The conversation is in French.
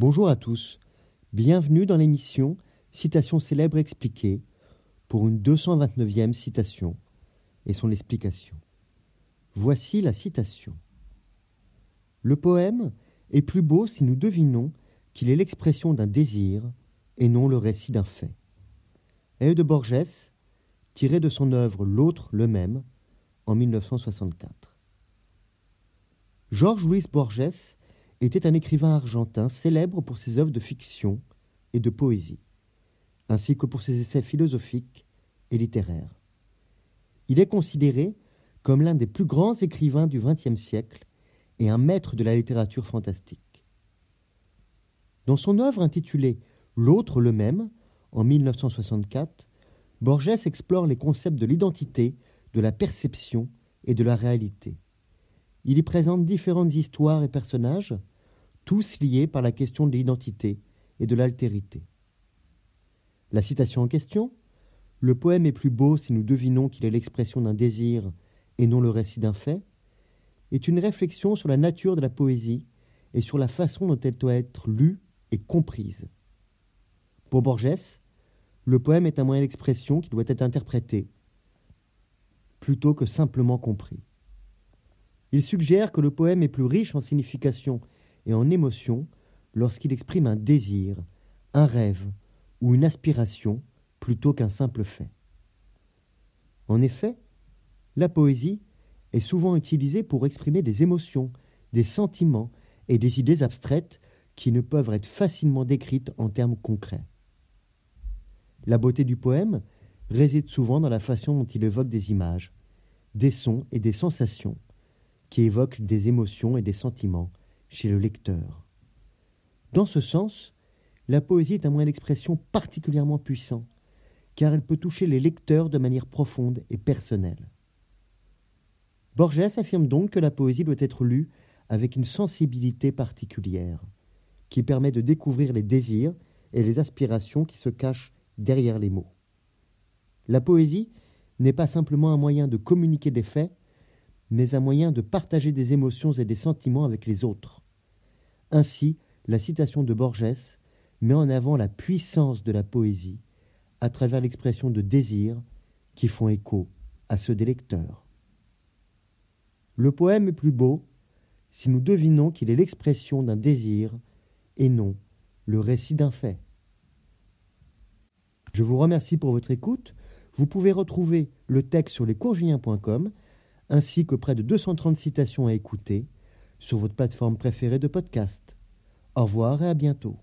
Bonjour à tous, bienvenue dans l'émission Citation célèbre expliquée pour une 229e citation et son explication. Voici la citation. Le poème est plus beau si nous devinons qu'il est l'expression d'un désir et non le récit d'un fait. Est de Borges, tiré de son œuvre L'autre, le même, en 1964. Georges Louis Borges était un écrivain argentin célèbre pour ses œuvres de fiction et de poésie, ainsi que pour ses essais philosophiques et littéraires. Il est considéré comme l'un des plus grands écrivains du XXe siècle et un maître de la littérature fantastique. Dans son œuvre intitulée L'autre le même, en 1964, Borges explore les concepts de l'identité, de la perception et de la réalité. Il y présente différentes histoires et personnages, tous liés par la question de l'identité et de l'altérité. La citation en question Le poème est plus beau si nous devinons qu'il est l'expression d'un désir et non le récit d'un fait est une réflexion sur la nature de la poésie et sur la façon dont elle doit être lue et comprise. Pour Borges, le poème est un moyen d'expression qui doit être interprété plutôt que simplement compris. Il suggère que le poème est plus riche en signification et en émotion lorsqu'il exprime un désir, un rêve ou une aspiration plutôt qu'un simple fait. En effet, la poésie est souvent utilisée pour exprimer des émotions, des sentiments et des idées abstraites qui ne peuvent être facilement décrites en termes concrets. La beauté du poème réside souvent dans la façon dont il évoque des images, des sons et des sensations qui évoquent des émotions et des sentiments chez le lecteur. Dans ce sens, la poésie est un moyen d'expression particulièrement puissant, car elle peut toucher les lecteurs de manière profonde et personnelle. Borges affirme donc que la poésie doit être lue avec une sensibilité particulière, qui permet de découvrir les désirs et les aspirations qui se cachent derrière les mots. La poésie n'est pas simplement un moyen de communiquer des faits, mais un moyen de partager des émotions et des sentiments avec les autres. Ainsi, la citation de Borges met en avant la puissance de la poésie à travers l'expression de désirs qui font écho à ceux des lecteurs. Le poème est plus beau si nous devinons qu'il est l'expression d'un désir et non le récit d'un fait. Je vous remercie pour votre écoute. Vous pouvez retrouver le texte sur lescoursjulien.com ainsi que près de 230 citations à écouter sur votre plateforme préférée de podcast. Au revoir et à bientôt.